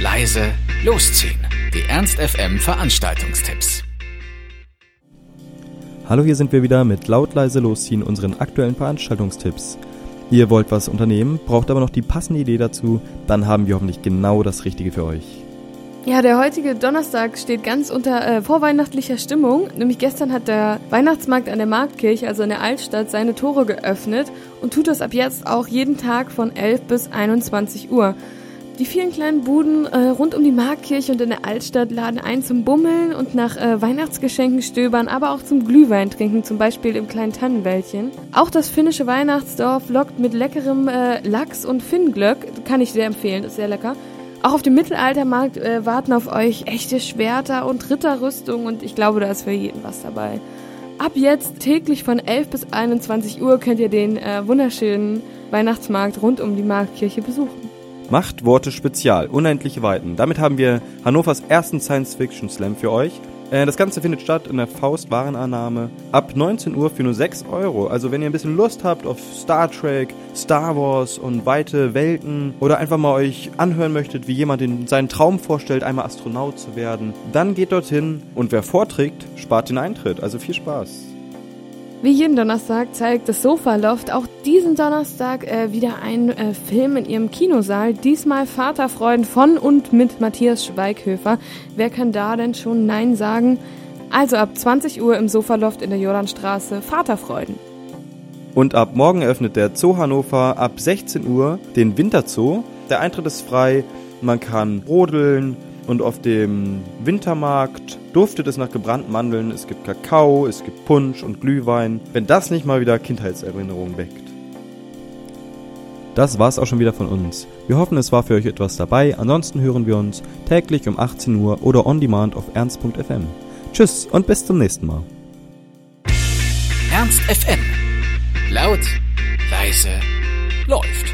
leise, losziehen. Die Ernst FM Veranstaltungstipps. Hallo, hier sind wir wieder mit laut leise losziehen unseren aktuellen Veranstaltungstipps. Ihr wollt was unternehmen, braucht aber noch die passende Idee dazu, dann haben wir hoffentlich genau das Richtige für euch. Ja, der heutige Donnerstag steht ganz unter äh, vorweihnachtlicher Stimmung. Nämlich gestern hat der Weihnachtsmarkt an der Marktkirche, also in der Altstadt, seine Tore geöffnet und tut das ab jetzt auch jeden Tag von 11 bis 21 Uhr. Die vielen kleinen Buden äh, rund um die Marktkirche und in der Altstadt laden ein zum Bummeln und nach äh, Weihnachtsgeschenken stöbern, aber auch zum Glühwein trinken, zum Beispiel im kleinen Tannenwäldchen. Auch das finnische Weihnachtsdorf lockt mit leckerem äh, Lachs und Finnglöck, kann ich sehr empfehlen, ist sehr lecker. Auch auf dem Mittelaltermarkt äh, warten auf euch echte Schwerter und Ritterrüstung und ich glaube, da ist für jeden was dabei. Ab jetzt täglich von 11 bis 21 Uhr könnt ihr den äh, wunderschönen Weihnachtsmarkt rund um die Marktkirche besuchen. Macht Worte Spezial, unendliche Weiten. Damit haben wir Hannovers ersten Science-Fiction-Slam für euch. Äh, das Ganze findet statt in der Faust Warenannahme ab 19 Uhr für nur 6 Euro. Also wenn ihr ein bisschen Lust habt auf Star Trek, Star Wars und weite Welten oder einfach mal euch anhören möchtet, wie jemand in seinen Traum vorstellt, einmal Astronaut zu werden, dann geht dorthin und wer vorträgt, spart den Eintritt. Also viel Spaß. Wie jeden Donnerstag zeigt das Sofa Loft auch diesen Donnerstag äh, wieder einen äh, Film in ihrem Kinosaal. Diesmal Vaterfreuden von und mit Matthias Schweighöfer. Wer kann da denn schon Nein sagen? Also ab 20 Uhr im Sofa Loft in der Jordanstraße Vaterfreuden. Und ab morgen eröffnet der Zoo Hannover ab 16 Uhr den Winterzoo. Der Eintritt ist frei. Man kann rodeln, und auf dem Wintermarkt duftet es nach gebrannten Mandeln. Es gibt Kakao, es gibt Punsch und Glühwein. Wenn das nicht mal wieder Kindheitserinnerungen weckt. Das war's auch schon wieder von uns. Wir hoffen, es war für euch etwas dabei. Ansonsten hören wir uns täglich um 18 Uhr oder on demand auf ernst.fm. Tschüss und bis zum nächsten Mal. Ernst FM. Laut, leise, läuft.